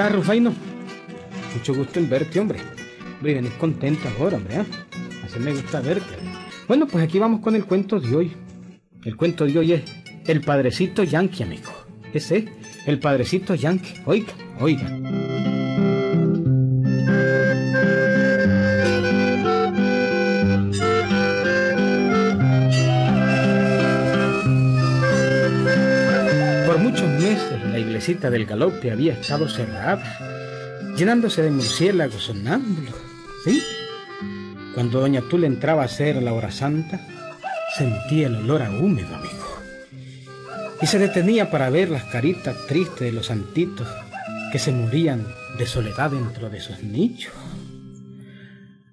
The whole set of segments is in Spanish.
estás, Rufaino? Mucho gusto en verte, hombre. Hombre, venís contento ahora, hombre. ¿eh? Gusta verte. Bueno, pues aquí vamos con el cuento de hoy. El cuento de hoy es El Padrecito Yankee, amigo. Ese, el Padrecito Yankee. Oiga, oiga. Del galope había estado cerrada, llenándose de murciélagos sonámbulos, ¿sí? Cuando doña Tula entraba a hacer la hora santa, sentía el olor a húmedo, amigo. Y se detenía para ver las caritas tristes de los santitos que se morían de soledad dentro de sus nichos.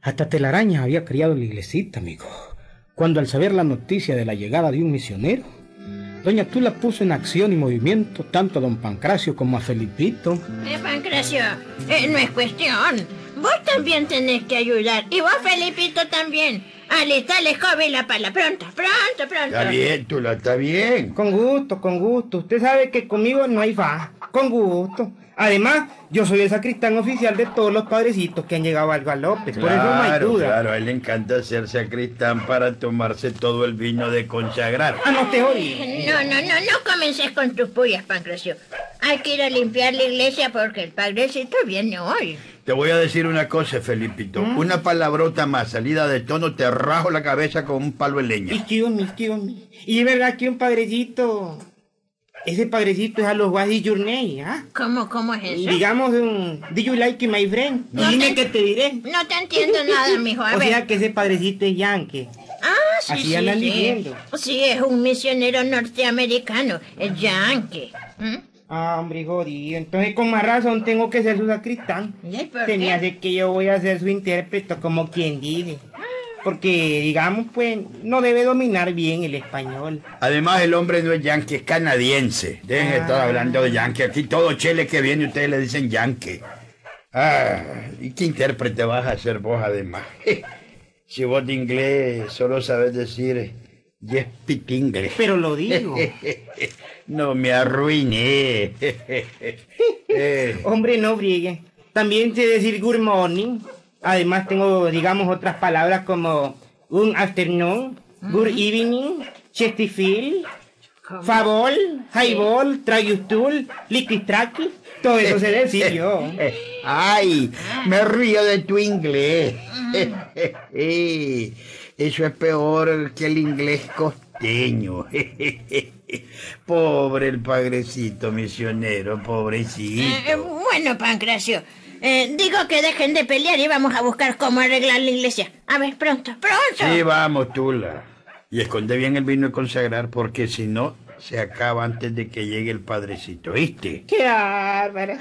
Hasta telarañas había criado la iglesita, amigo, cuando al saber la noticia de la llegada de un misionero, Doña Tula puso en acción y movimiento tanto a don Pancracio como a Felipito. Eh, Pancracio, eh, no es cuestión. Vos también tenés que ayudar. Y vos, Felipito, también. Alistarle joven la pala. Pronto, pronto, pronto. Está bien, Tula, está bien. Con gusto, con gusto. Usted sabe que conmigo no hay fa. Con gusto. Además, yo soy el sacristán oficial de todos los padrecitos que han llegado al galope. Por eso no hay Claro, duda. claro, a él le encanta ser sacristán para tomarse todo el vino de consagrar. Ah, no te oí. No, no, no, no comences con tus pullas, Pancracio. Hay que ir a limpiar la iglesia porque el padrecito viene hoy. Te voy a decir una cosa, Felipito. ¿Mm? Una palabrota más salida de tono te rajo la cabeza con un palo de leña. Excuse me, excuse me. Y es verdad que un padrecito... Ese padrecito es a los Wadi Journey, ¿ah? ¿Cómo, cómo es eso? Digamos, un... Do you like my friend? No Dime te- que te diré. No te entiendo nada, mijo. A O ver. sea que ese padrecito es yankee. Ah, sí, Así sí, andan sí. diciendo. Sí, es un misionero norteamericano, es yankee. ¿Mm? Ah, hombre, jodido. Entonces, con más razón, tengo que ser su sacristán. Hace que yo voy a ser su intérprete, como quien dice. Porque, digamos, pues, no debe dominar bien el español. Además, el hombre no es yanqui, es canadiense. Dejen de estar hablando de yanqui. Aquí todo chele que viene, ustedes le dicen yanqui. Ah, ¿y qué intérprete vas a hacer vos además? Si vos de inglés solo sabes decir yes speak English. Pero lo digo. No me arruiné. Hombre, no briegue. También sé decir good morning. Además, tengo, digamos, otras palabras como good afternoon, good evening, Chesterfield, favor, highball, trayustul, liquistraki. Todo eso sé decir yo. Ay, me río de tu inglés. Eso es peor que el inglés costeño. Pobre el padrecito misionero, pobrecito. Eh, bueno, Pancracio. Eh, digo que dejen de pelear y vamos a buscar cómo arreglar la iglesia. A ver, pronto, pronto. Sí, vamos, Tula. Y esconde bien el vino de consagrar porque si no, se acaba antes de que llegue el padrecito, ¿viste? ¡Qué bárbaro!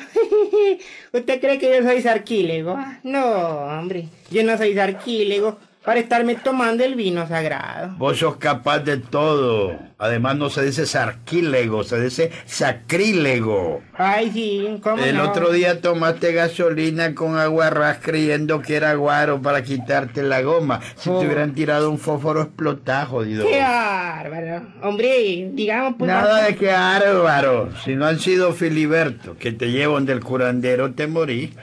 ¿Usted cree que yo soy sarquílego? No, hombre, yo no soy sarquílego para estarme tomando el vino sagrado. Vos sos capaz de todo. Además no se dice sarquílego, se dice sacrílego. Ay, sí, ¿cómo El no? otro día tomaste gasolina con agua ras creyendo que era guaro para quitarte la goma. Si Oh. te hubieran tirado un fósforo explotado, jodido. ¡Qué bárbaro! Hombre, digamos, pues... Nada de que bárbaro. Si no han sido Filiberto, que te llevan del curandero, te morí.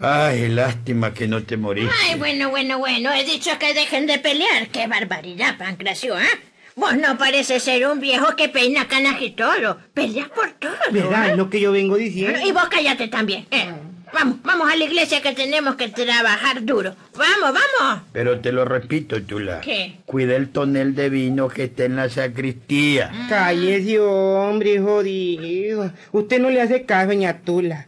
Ay, lástima que no te morís. Ay, bueno, bueno, bueno. He dicho que dejen de pelear. ¡Qué barbaridad, Pancracio, ¿eh? Vos no pareces ser un viejo que peina canas y todo. Peleas por todo. ¿Verdad? ¿eh? Es lo que yo vengo diciendo. Y vos cállate también. eh. Vamos, vamos a la iglesia que tenemos que trabajar duro. Vamos, vamos. Pero te lo repito, Tula. ¿Qué? Cuida el tonel de vino que está en la sacristía. Cállese, hombre, jodido. Usted no le hace caso, ñatula.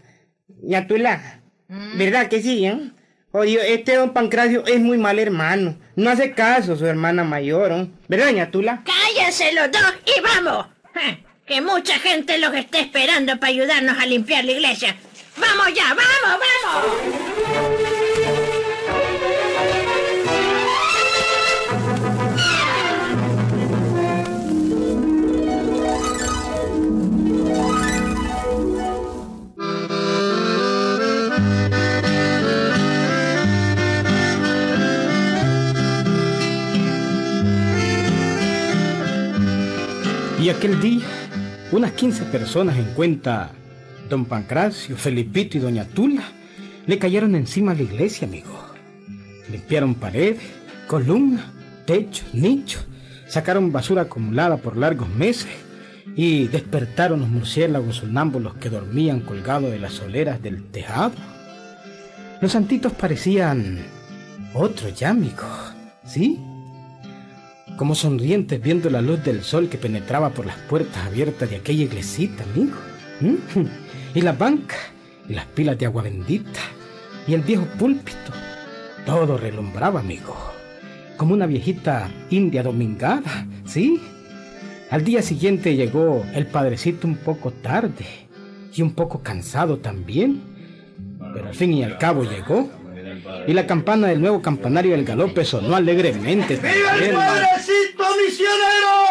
Ñatula, ¿verdad que sí, eh? Jodido, este don Pancracio es muy mal hermano. No hace caso su hermana mayor, ¿eh? ¿Verdad, ñatula? Cállense los dos y vamos. Que mucha gente los está esperando para ayudarnos a limpiar la iglesia. ¡Vamos ya! ¡Vamos, vamos! Aquel día, unas 15 personas en cuenta don Pancracio, Felipito y doña Tula le cayeron encima a la iglesia, amigo. Limpiaron paredes, columnas, techos, nichos, sacaron basura acumulada por largos meses y despertaron los murciélagos sonámbulos que dormían colgados de las soleras del tejado. Los santitos parecían otros ya, amigo, ¿sí? Como sonrientes viendo la luz del sol que penetraba por las puertas abiertas de aquella iglesita, amigo. ¿Mm? Y las bancas, y las pilas de agua bendita, y el viejo púlpito. Todo relumbraba, amigo. Como una viejita india domingada, ¿sí? Al día siguiente llegó el padrecito un poco tarde y un poco cansado también, pero al fin y al cabo llegó. Y la campana del nuevo campanario del galope sonó alegremente. ¡Viva el también. Padrecito misionero!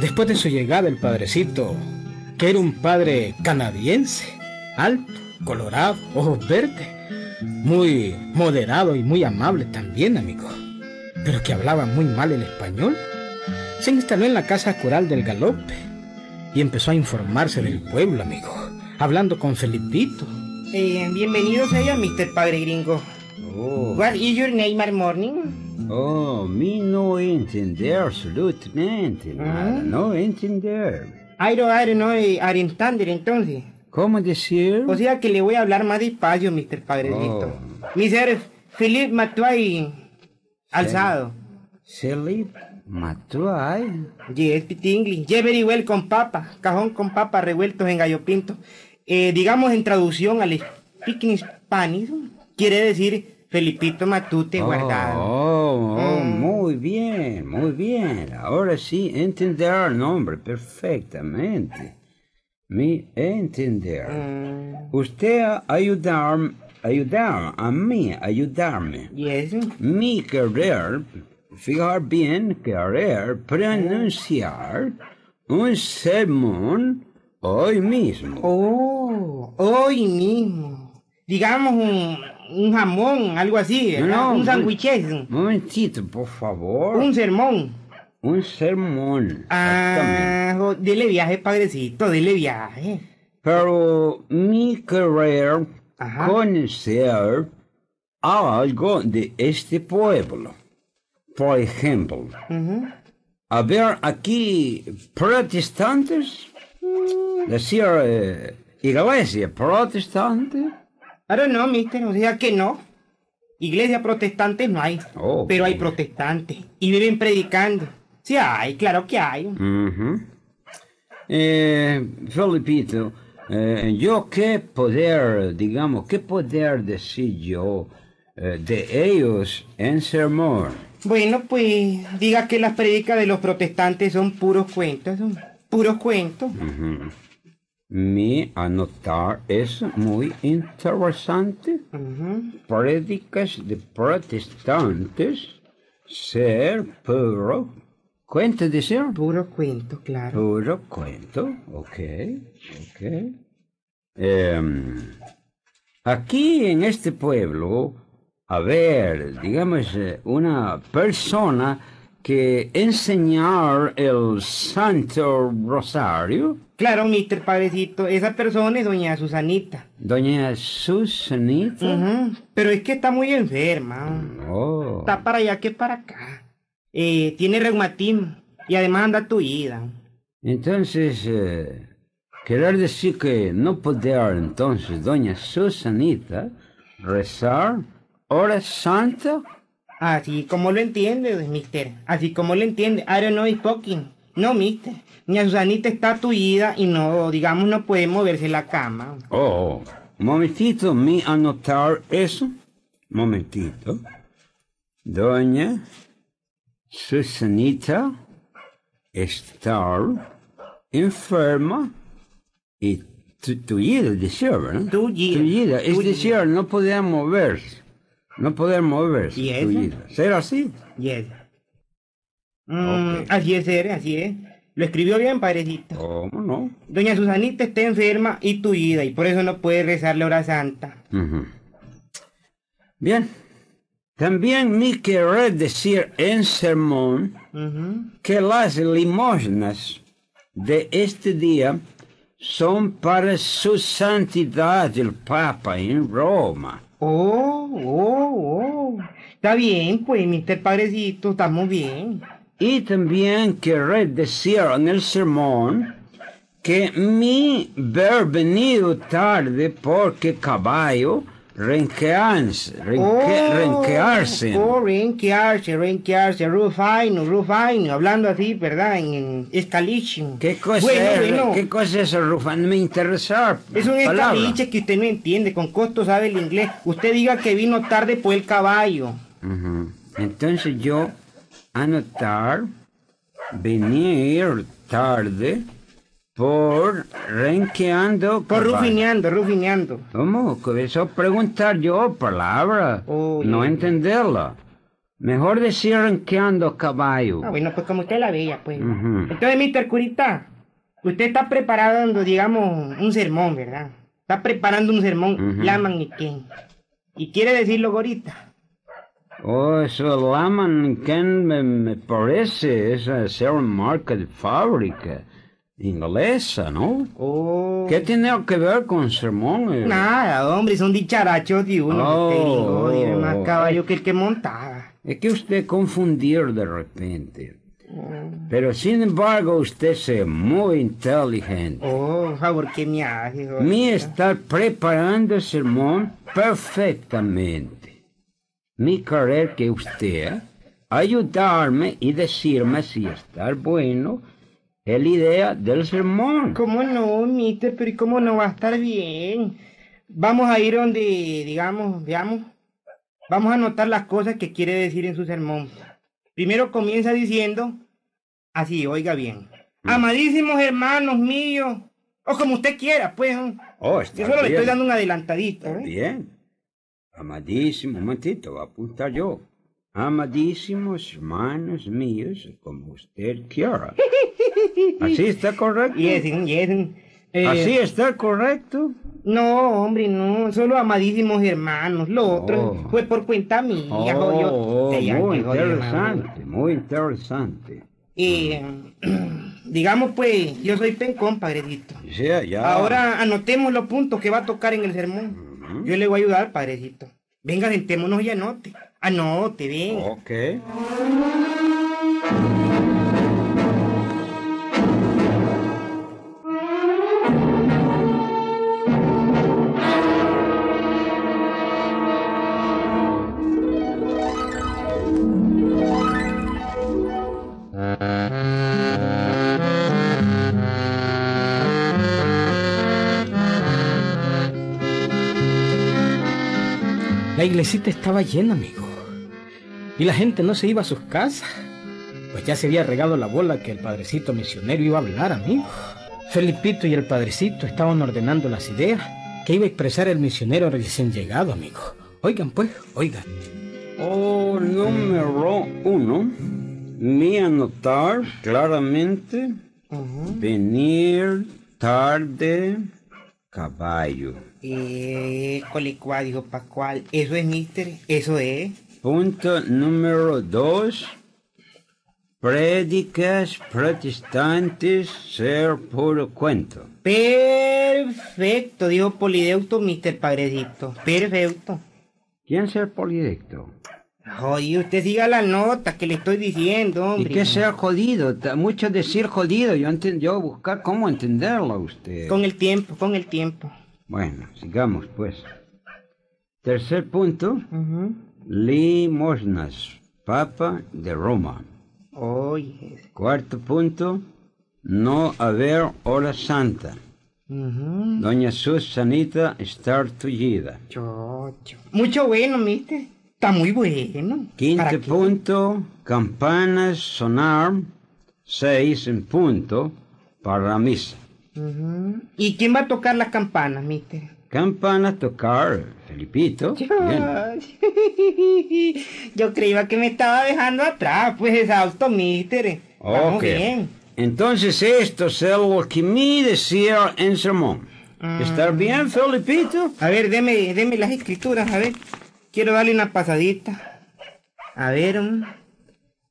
Después de su llegada, el padrecito, que era un padre canadiense, alto, colorado, ojos verdes, muy moderado y muy amable también, amigo, pero que hablaba muy mal el español, se instaló en la casa cural del galope y empezó a informarse del pueblo, amigo, hablando con Felipito. Eh, bienvenidos allá, Mr. Padre Gringo. Oh, What is your name, our morning? oh, me no entender absolutamente nada, Ah. no entender. I don't, I don't know, eh, I don't entender, entonces. ¿Cómo decir? O sea que le voy a hablar más despacio, Mr. Padrecito. Mr. Philip Matuay Alzado. Philip Matuay. Yes, speak English. Yeah, very well con papa. Cajón con papa revueltos en gallo pinto. Eh, digamos en traducción al speaking Spanish, quiere decir Felipito Matute guardado. Oh, oh, Mm. muy bien, muy bien. Ahora sí entender el nombre perfectamente. Me entender. Mm, Usted ayudar, ayudar a mí, ayudarme. yes. Mi querer, fijar bien, querer pronunciar un sermón hoy mismo. Oh, hoy mismo. Digamos un, un jamón, algo así. No, un no, sándwich, Momentito, por favor. un sermón. Un sermón. Ah, dile viaje, padrecito, dile viaje. Pero mi querer Ajá. conocer algo de este pueblo. Por ejemplo, Ujú. a ver aquí protestantes, decir eh, iglesia protestante. I don't know, mister, o sea que no. Iglesia protestante no hay, Oh, pero hay protestantes y viven predicando. Sí hay, claro que hay. Ujú. Eh, Felipito, eh, yo qué poder, digamos, qué poder decir yo eh, de ellos en sermón. Bueno, pues diga que las predicas de los protestantes son puros cuentos, son puros cuentos. Ujú. Mi anotar es muy interesante. Ujú. Prédicas de protestantes ser puro cuento de ser Puros cuentos, claro. puro cuento. Ok, ok. Em, aquí en este pueblo, a ver, digamos, eh, una persona que enseñar el Santo Rosario, Claro, mister Padrecito, esa persona es doña Susanita. doña Susanita. Ujú. Pero es que está muy enferma. Oh. Está para allá que para acá. Eh, tiene reumatismo y además anda tuida. Entonces, eh, querer decir que no poder entonces doña Susanita rezar hora santa. Así como lo entiende, mister. Así como lo entiende. I don't know spoken. No, mister. Doña Susanita está tuida y no, digamos, no puede moverse la cama. Oh, momentito, me anotar eso. Momentito. Doña Susanita estar enferma y tu- tuida, decir, ¿verdad? Tullida, Tullida, es tullida. decir, no podía moverse. No poder moverse. ¿Y eso? tullida. ¿Será así? Yes. Mm. Así es, ser, así es. Lo escribió bien, padrecito. ¿Cómo no? Doña Susanita está enferma y tuida y por eso no puede rezar la hora santa. Bien. También me querré decir en sermón Ujú. que las limosnas de este día son para su santidad el Papa en Roma. Oh, oh, oh. Está bien, pues, mister Padrecito, estamos bien. Y también querré decir en el sermón que mi ver venido tarde porque caballo renquearse, renque, renquearse. Oh, renquearse, renquearse, rufaino, rufaino, hablando así, ¿verdad? En, en escaliche. ¿Qué cosa Bueno, es? bueno. ¿Qué cosa es rufán? Me interesa. Es un palabra. escaliche que usted no entiende, con costo sabe el inglés. Usted diga que vino tarde por el caballo. Entonces yo anotar venir tarde por renqueando. Por rufineando, rufineando. ¿Cómo? Que Eso preguntar yo palabra, Oh, no ya. entenderla. Mejor decir renqueando caballo. Ah, bueno, pues como usted la veía, pues. Ujú. Entonces, mister Curita, usted está preparando, digamos, un sermón, ¿verdad? Está preparando un sermón, Ujú. la magniquén. Y quiere decirlo ahorita. Oh, eso la mannequin me, me parece es ser marca de fábrica inglesa, ¿no? Oh. ¿Qué tiene que ver con sermón? eh? Nada, hombre, son dicharachos de uno. Oh, tiene más caballo que el que montaba. Es que usted confundir de repente. Pero sin embargo usted es muy inteligente. Oh, favor, ¿qué me hace? Mi estar preparando el sermón perfectamente. Mi querer que usted ayudarme y decirme si está bueno es la idea del sermón. ¿Cómo no, mister? Pero ¿y cómo no va a estar bien? Vamos a ir donde, digamos, veamos. Vamos a anotar las cosas que quiere decir en su sermón. Primero comienza diciendo, así, oiga bien. Amadísimos hermanos míos, o como usted quiera, pues. Oh, Yo está solo le estoy dando un adelantadito. ¿eh? Bien. Amadísimo, un momentito, voy a apuntar yo. Amadísimos hermanos míos, como usted quiera. ¿Así está correcto? Yes, yes. Eh, ¿Así está correcto? No, hombre, no, solo amadísimos hermanos. Lo otro Oh. fue por cuenta mía, Oh, oh, muy interesante, muy interesante. Y digamos pues, yo soy pencón, padrecito. Sí, ya. Ahora anotemos los puntos que va a tocar en el sermón. Yo le voy a ayudar, padrecito. Venga, sentémonos y anote. Anote, venga. Ok. La iglesita estaba llena, amigo. Y la gente no se iba a sus casas. Pues ya se había regado la bola que el padrecito misionero iba a hablar, amigo. Felipito y el padrecito estaban ordenando las ideas que iba a expresar el misionero recién llegado, amigo. Oigan, pues, oigan. Oh, número uno. Mi anotar claramente. Venir tarde. Caballo. Eh, colicua, dijo Pascual. Eso es, mister. Eso es. Punto número dos. Prédicas protestantes ser puro cuento. Perfecto, dijo Polideuto, mister Padrecito. Perfecto. ¿Quién ser polidecto? Jodido, usted siga la nota que le estoy diciendo, ¿Y hombre. qué ser jodido? Mucho decir jodido. Yo, yo buscar cómo entenderlo a usted. Con el tiempo, con el tiempo. Bueno, sigamos pues. Tercer punto. Limosnas. Papa de Roma. Oye. Cuarto punto. No haber hora santa. Doña Susanita estar tullida. Mucho bueno, mister. Está muy bueno. ¿Para Quinto punto. Campanas sonar. Seis en punto. Para la misa. ¿Y quién va a tocar las campanas, mister? Campanas tocar. Felipito. Bien. Yo creía que me estaba dejando atrás, pues exhausto, mister. Ok. bien. Entonces esto es lo que me decía en sermón. ¿Está bien, Felipito? A ver, deme, deme las escrituras, a ver. Quiero darle una pasadita. A ver. mm.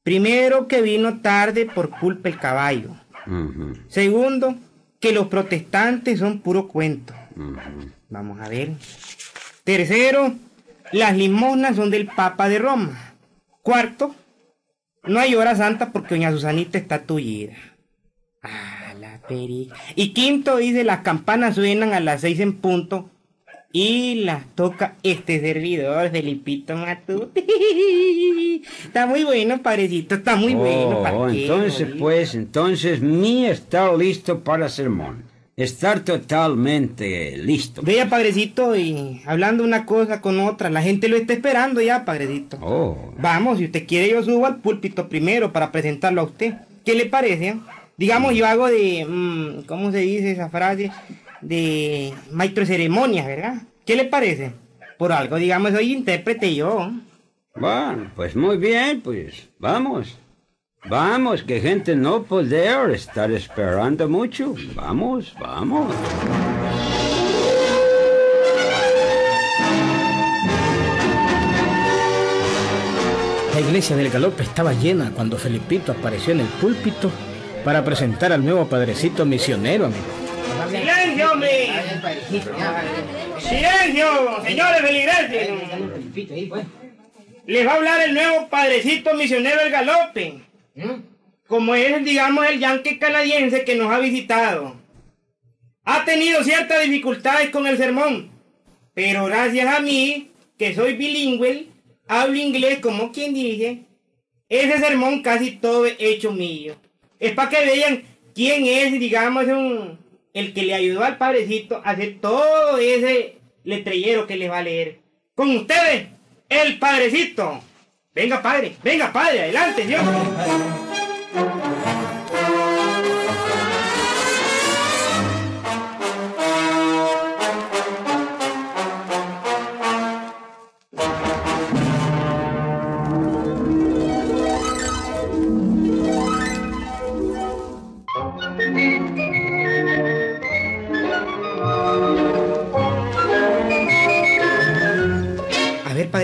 Primero, que vino tarde por culpa el caballo. Segundo, que los protestantes son puro cuento. Vamos a ver. Tercero, las limosnas son del Papa de Roma. Cuarto, no hay hora santa porque doña Susanita está tullida. Ah, la perica. Y quinto, dice, las campanas suenan a las seis en punto y las toca este servidor, Felipito Matute. Está muy bueno, padrecito, está muy bueno. ¿para Oh, qué, entonces, morir? pues, entonces, mi estar listo para sermón. Estar totalmente listo. Vea, padrecito, y hablando una cosa con otra, la gente lo está esperando ya, padrecito. Oh, Vamos, si usted quiere, yo subo al púlpito primero para presentarlo a usted. ¿Qué le parece? Digamos, yo hago de. mm, ¿Cómo se dice esa frase? De maestro de ceremonias, ¿verdad? ¿Qué le parece? Por algo, digamos, soy intérprete yo. bueno, pues muy bien, pues, vamos. Vamos, que gente no poder estar esperando mucho. Vamos, vamos. La iglesia del galope estaba llena cuando Felipito apareció en el púlpito para presentar al nuevo padrecito misionero, amigo. ¡Silencio, hombre! ¡Silencio, señores feligreses! Les va a hablar el nuevo padrecito misionero del galope. Como es, digamos, el yankee canadiense que nos ha visitado. Ha tenido ciertas dificultades con el sermón, pero gracias a mí, que soy bilingüe, hablo inglés como quien dice, ese sermón casi todo hecho mío. Es para que vean quién es, digamos, un- el que le ayudó al padrecito a hacer todo ese letrillero que les va a leer. Con ustedes, el padrecito. Venga, padre, venga, padre, adelante, Dios.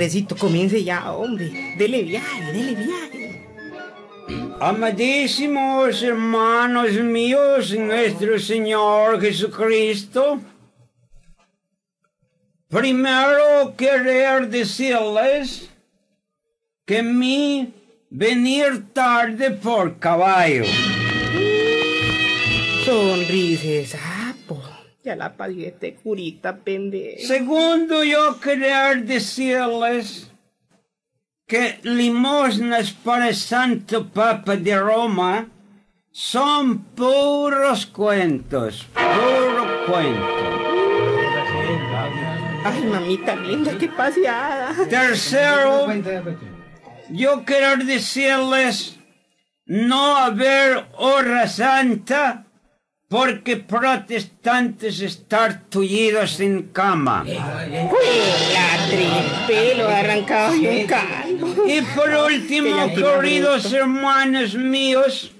Padrecito, comience ya, hombre. Dele viaje, dele viaje. Amadísimos hermanos míos, nuestro Señor Jesucristo, primero querer decirles que mi venir tarde por caballo. Sonríe, sapo. Ya la parió este curita, pendejo. Segundo, yo querer decirles que limosnas para el Santo Papa de Roma son puros cuentos, puro cuento. Ay, mamita linda, qué paseada. Tercero, yo quiero decirles no haber hora santa porque protestantes estar tullidos en cama. La pelo arrancado y un calvo. Y por último, queridos hermanos míos,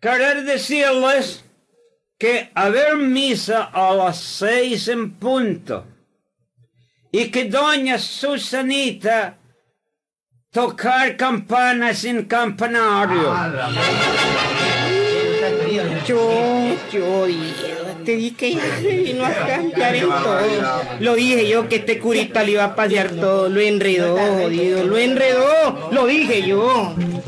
querer decirles que haber misa a las seis en punto y que doña Susanita tocar campanas en campanario. Yo, yo, Dios, te dije que vino a cambiar en todo. Lo dije yo que este curita le iba a pasear todo. Lo enredó, jodido, lo enredó. Lo dije yo.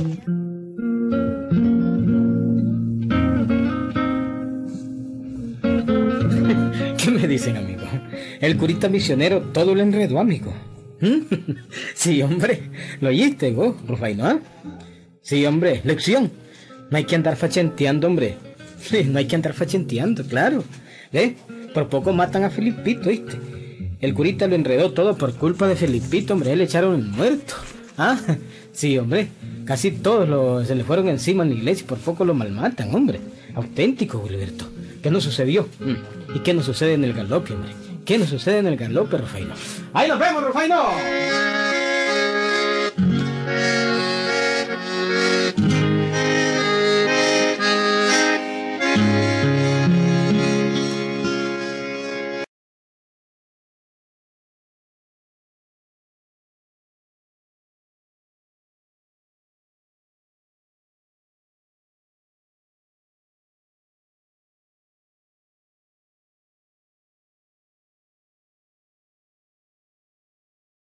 ¿Qué me dicen, amigo? El curita misionero todo lo enredó, amigo. ¿Mm? Sí, hombre. ¿Lo oíste, vos, Rufaino? Sí, hombre. Lección. No hay que andar fachenteando, hombre. No hay que andar fachenteando, claro. ¿Ves? Por poco matan a Felipito, ¿viste? El curita lo enredó todo por culpa de Felipito, hombre. Le echaron el muerto. Ah, sí, hombre. Casi todos lo- se le fueron encima en la iglesia y por poco lo malmatan, hombre. Auténtico, Gilberto. ¿Qué nos sucedió? Mm. ¿Y qué nos sucede en el galope, hombre? ¿Qué nos sucede en el galope, Rufaino? ¡Ahí nos vemos, Rufaino!